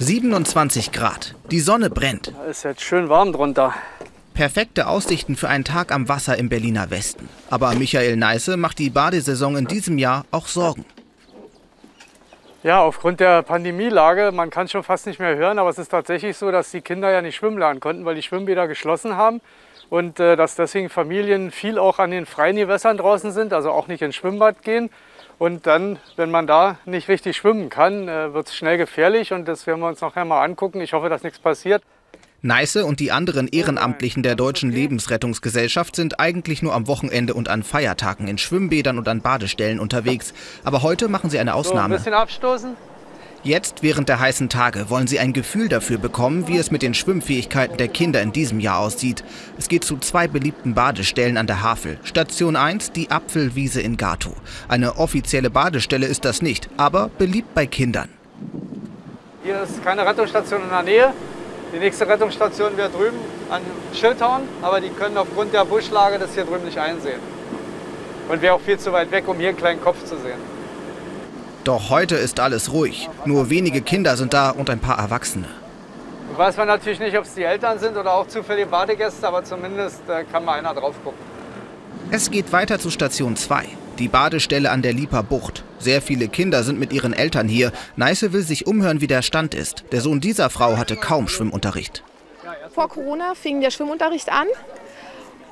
27 Grad. Die Sonne brennt. Da ist jetzt schön warm drunter. Perfekte Aussichten für einen Tag am Wasser im Berliner Westen. Aber Michael Neiße macht die Badesaison in diesem Jahr auch Sorgen. Ja, aufgrund der Pandemielage, man kann schon fast nicht mehr hören, aber es ist tatsächlich so, dass die Kinder ja nicht schwimmen lernen konnten, weil die Schwimmbäder geschlossen haben und äh, dass deswegen Familien viel auch an den freien Gewässern draußen sind, also auch nicht ins Schwimmbad gehen. Und dann, wenn man da nicht richtig schwimmen kann, äh, wird es schnell gefährlich und das werden wir uns nachher mal angucken. Ich hoffe, dass nichts passiert. Neiße und die anderen Ehrenamtlichen der Deutschen Lebensrettungsgesellschaft sind eigentlich nur am Wochenende und an Feiertagen in Schwimmbädern und an Badestellen unterwegs. Aber heute machen sie eine Ausnahme. So, ein bisschen abstoßen. Jetzt, während der heißen Tage, wollen sie ein Gefühl dafür bekommen, wie es mit den Schwimmfähigkeiten der Kinder in diesem Jahr aussieht. Es geht zu zwei beliebten Badestellen an der Havel. Station 1, die Apfelwiese in Gato. Eine offizielle Badestelle ist das nicht, aber beliebt bei Kindern. Hier ist keine Rettungsstation in der Nähe. Die nächste Rettungsstation wäre drüben an Schildhorn, aber die können aufgrund der Buschlage das hier drüben nicht einsehen. Und wäre auch viel zu weit weg, um hier einen kleinen Kopf zu sehen. Doch heute ist alles ruhig. Nur wenige Kinder sind da und ein paar Erwachsene. Weiß man natürlich nicht, ob es die Eltern sind oder auch zufällige Badegäste, aber zumindest äh, kann mal einer drauf gucken. Es geht weiter zu Station 2, die Badestelle an der Lieper Bucht. Sehr viele Kinder sind mit ihren Eltern hier. Neiße will sich umhören, wie der Stand ist. Der Sohn dieser Frau hatte kaum Schwimmunterricht. Vor Corona fing der Schwimmunterricht an.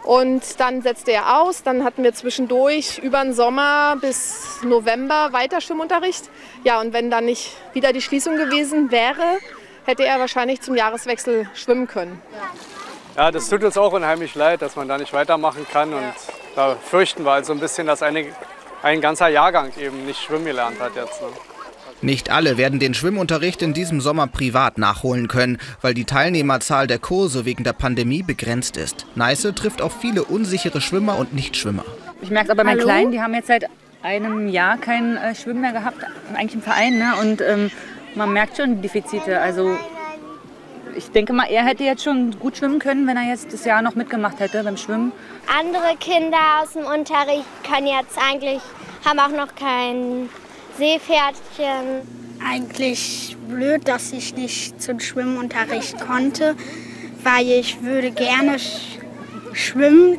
Und dann setzte er aus. Dann hatten wir zwischendurch über den Sommer bis November weiter Schwimmunterricht. Ja, und wenn dann nicht wieder die Schließung gewesen wäre, hätte er wahrscheinlich zum Jahreswechsel schwimmen können. Ja, das tut uns auch unheimlich leid, dass man da nicht weitermachen kann. Und da fürchten wir also ein bisschen, dass eine ein ganzer Jahrgang eben nicht schwimmen gelernt hat jetzt. Ne? Nicht alle werden den Schwimmunterricht in diesem Sommer privat nachholen können, weil die Teilnehmerzahl der Kurse wegen der Pandemie begrenzt ist. Neiße trifft auf viele unsichere Schwimmer und Nichtschwimmer. Ich merke es aber bei meinen Kleinen, die haben jetzt seit einem Jahr kein äh, Schwimmen mehr gehabt, eigentlich im Verein. Ne? Und ähm, man merkt schon Defizite. Also ich denke mal, er hätte jetzt schon gut schwimmen können, wenn er jetzt das Jahr noch mitgemacht hätte beim Schwimmen. Andere Kinder aus dem Unterricht können jetzt eigentlich, haben auch noch kein Seepferdchen. Eigentlich blöd, dass ich nicht zum Schwimmunterricht konnte, weil ich würde gerne sch schwimmen.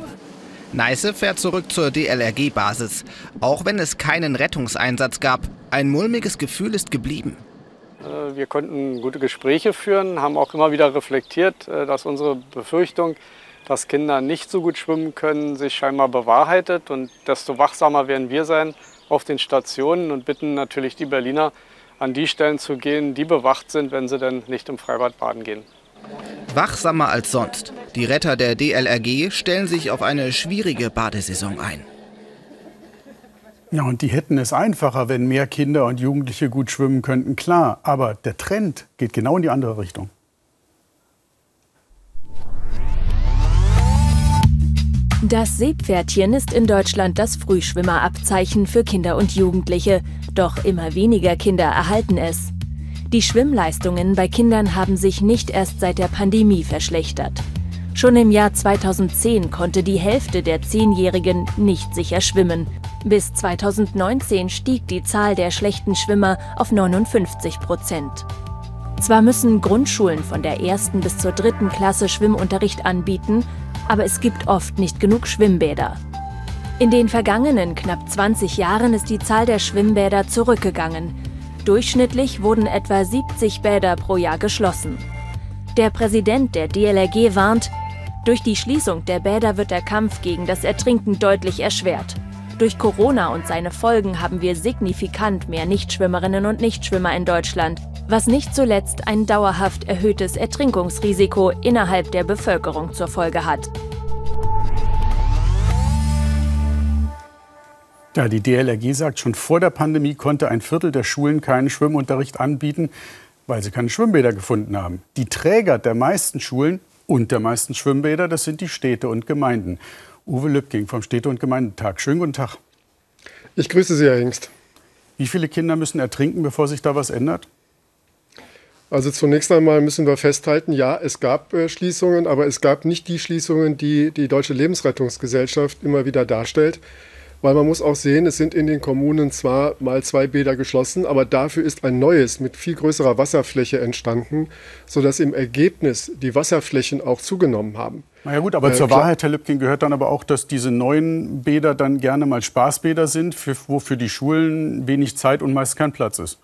Neiße fährt zurück zur DLRG-Basis. Auch wenn es keinen Rettungseinsatz gab, ein mulmiges Gefühl ist geblieben. Äh, wir konnten gute Gespräche führen, haben auch immer wieder reflektiert, äh, dass unsere Befürchtung, dass Kinder nicht so gut schwimmen können, sich scheinbar bewahrheitet. Und desto wachsamer werden wir sein auf den Stationen und bitten natürlich die Berliner, an die Stellen zu gehen, die bewacht sind, wenn sie denn nicht im Freibad baden gehen. Wachsamer als sonst. Die Retter der DLRG stellen sich auf eine schwierige Badesaison ein. Ja, und die hätten es einfacher, wenn mehr Kinder und Jugendliche gut schwimmen könnten, klar. Aber der Trend geht genau in die andere Richtung. Das Seepferdchen ist in Deutschland das Frühschwimmerabzeichen für Kinder und Jugendliche. Doch immer weniger Kinder erhalten es. Die Schwimmleistungen bei Kindern haben sich nicht erst seit der Pandemie verschlechtert. Schon im Jahr 2010 konnte die Hälfte der Zehnjährigen nicht sicher schwimmen. Bis 2019 stieg die Zahl der schlechten Schwimmer auf 59 Prozent. Zwar müssen Grundschulen von der ersten bis zur dritten Klasse Schwimmunterricht anbieten, aber es gibt oft nicht genug Schwimmbäder. In den vergangenen knapp 20 Jahren ist die Zahl der Schwimmbäder zurückgegangen. Durchschnittlich wurden etwa 70 Bäder pro Jahr geschlossen. Der Präsident der DLRG warnt, durch die Schließung der Bäder wird der Kampf gegen das Ertrinken deutlich erschwert. Durch Corona und seine Folgen haben wir signifikant mehr Nichtschwimmerinnen und Nichtschwimmer in Deutschland, was nicht zuletzt ein dauerhaft erhöhtes Ertrinkungsrisiko innerhalb der Bevölkerung zur Folge hat. Ja, die DLRG sagt, schon vor der Pandemie konnte ein Viertel der Schulen keinen Schwimmunterricht anbieten, weil sie keine Schwimmbäder gefunden haben. Die Träger der meisten Schulen und der meisten Schwimmbäder, das sind die Städte und Gemeinden. Uwe Lübking vom Städte- und Gemeindetag. Schönen guten Tag. Ich grüße Sie, Herr Hengst. Wie viele Kinder müssen ertrinken, bevor sich da was ändert? Also zunächst einmal müssen wir festhalten, ja, es gab äh, Schließungen, aber es gab nicht die Schließungen, die die Deutsche Lebensrettungsgesellschaft immer wieder darstellt. weil man muss auch sehen, es sind in den Kommunen zwar mal zwei Bäder geschlossen, aber dafür ist ein neues mit viel größerer Wasserfläche entstanden, sodass im Ergebnis die Wasserflächen auch zugenommen haben. Na ja gut, aber äh, zur Wahrheit, Herr Lübking, gehört dann aber auch, dass diese neuen Bäder dann gerne mal Spaßbäder sind, für, wo für die Schulen wenig Zeit und meist kein Platz ist.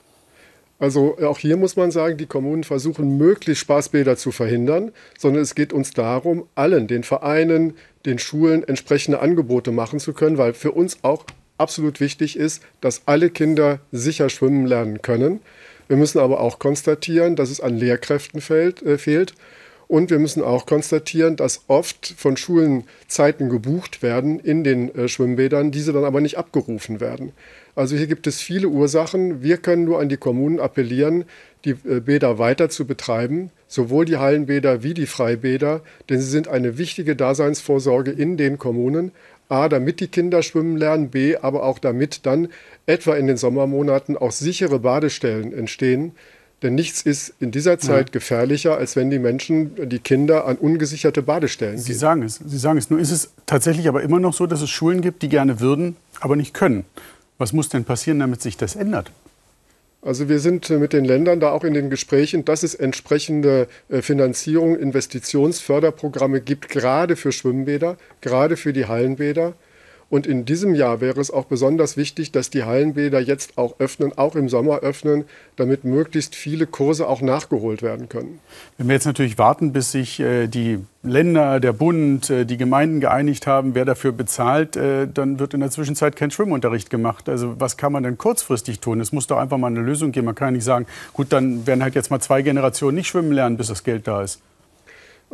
Also auch hier muss man sagen, die Kommunen versuchen möglichst Spaßbäder zu verhindern, sondern es geht uns darum, allen, den Vereinen, den Schulen entsprechende Angebote machen zu können, weil für uns auch absolut wichtig ist, dass alle Kinder sicher schwimmen lernen können. Wir müssen aber auch konstatieren, dass es an Lehrkräften fehlt. Und wir müssen auch konstatieren, dass oft von Schulen Zeiten gebucht werden in den äh, Schwimmbädern, diese dann aber nicht abgerufen werden. Also hier gibt es viele Ursachen. Wir können nur an die Kommunen appellieren, die äh, Bäder weiter zu betreiben, sowohl die Hallenbäder wie die Freibäder, denn sie sind eine wichtige Daseinsvorsorge in den Kommunen. A, damit die Kinder schwimmen lernen, B, aber auch damit dann etwa in den Sommermonaten auch sichere Badestellen entstehen. Denn nichts ist in dieser Zeit ja. gefährlicher, als wenn die Menschen, die Kinder an ungesicherte Badestellen Sie sagen es. Sie sagen es. Nur ist es tatsächlich aber immer noch so, dass es Schulen gibt, die gerne würden, aber nicht können. Was muss denn passieren, damit sich das ändert? Also wir sind mit den Ländern da auch in den Gesprächen, dass es entsprechende äh, Finanzierung, Investitionsförderprogramme gibt, gerade für Schwimmbäder, gerade für die Hallenbäder. Und in diesem Jahr wäre es auch besonders wichtig, dass die Hallenbäder jetzt auch öffnen, auch im Sommer öffnen, damit möglichst viele Kurse auch nachgeholt werden können. Wenn wir jetzt natürlich warten, bis sich äh, die Länder, der Bund, äh, die Gemeinden geeinigt haben, wer dafür bezahlt, äh, dann wird in der Zwischenzeit kein Schwimmunterricht gemacht. Also was kann man denn kurzfristig tun? Es muss doch einfach mal eine Lösung geben. Man kann nicht sagen, gut, dann werden halt jetzt mal zwei Generationen nicht schwimmen lernen, bis das Geld da ist.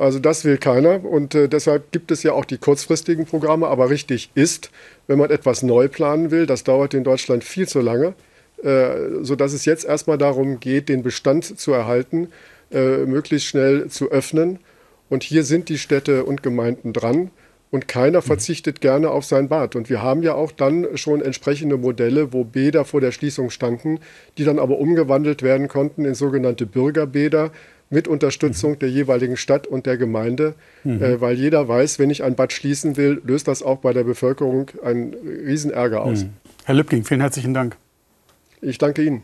Also das will keiner und äh, deshalb gibt es ja auch die kurzfristigen Programme. Aber richtig ist, wenn man etwas neu planen will, das dauert in Deutschland viel zu lange, äh, sodass es jetzt erstmal darum geht, den Bestand zu erhalten, äh, möglichst schnell zu öffnen. Und hier sind die Städte und Gemeinden dran. Und keiner mhm. verzichtet gerne auf sein Bad. Und wir haben ja auch dann schon entsprechende Modelle, wo Bäder vor der Schließung standen, die dann aber umgewandelt werden konnten in sogenannte Bürgerbäder, mit Unterstützung der jeweiligen Stadt und der Gemeinde, mhm. äh, weil jeder weiß, wenn ich ein Bad schließen will, löst das auch bei der Bevölkerung einen Riesenärger aus. Mhm. Herr Lübking, vielen herzlichen Dank. Ich danke Ihnen.